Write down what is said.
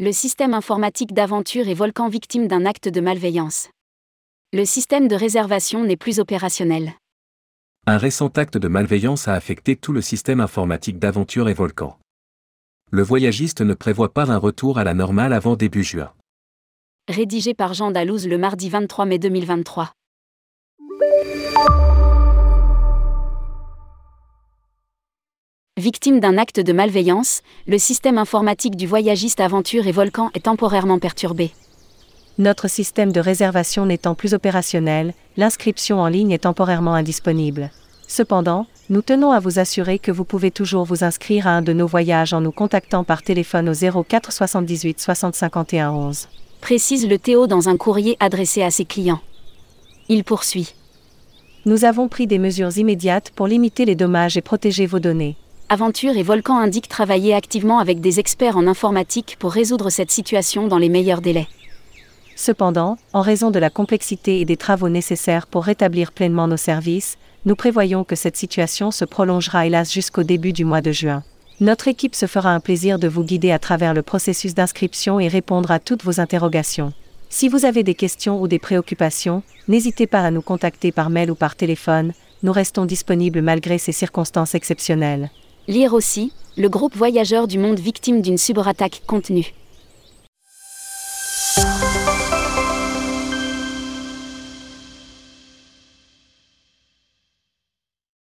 Le système informatique d'Aventure et Volcan victime d'un acte de malveillance. Le système de réservation n'est plus opérationnel. Un récent acte de malveillance a affecté tout le système informatique d'Aventure et Volcan. Le voyagiste ne prévoit pas un retour à la normale avant début juin. Rédigé par Jean Dalouse le mardi 23 mai 2023. Victime d'un acte de malveillance, le système informatique du voyagiste Aventure et Volcan est temporairement perturbé. Notre système de réservation n'étant plus opérationnel, l'inscription en ligne est temporairement indisponible. Cependant, nous tenons à vous assurer que vous pouvez toujours vous inscrire à un de nos voyages en nous contactant par téléphone au 04 78 60 51 11. Précise le Théo dans un courrier adressé à ses clients. Il poursuit. Nous avons pris des mesures immédiates pour limiter les dommages et protéger vos données. Aventure et Volcan indiquent travailler activement avec des experts en informatique pour résoudre cette situation dans les meilleurs délais. Cependant, en raison de la complexité et des travaux nécessaires pour rétablir pleinement nos services, nous prévoyons que cette situation se prolongera hélas jusqu'au début du mois de juin. Notre équipe se fera un plaisir de vous guider à travers le processus d'inscription et répondre à toutes vos interrogations. Si vous avez des questions ou des préoccupations, n'hésitez pas à nous contacter par mail ou par téléphone, nous restons disponibles malgré ces circonstances exceptionnelles. Lire aussi, le groupe voyageur du monde victime d'une cyberattaque contenue.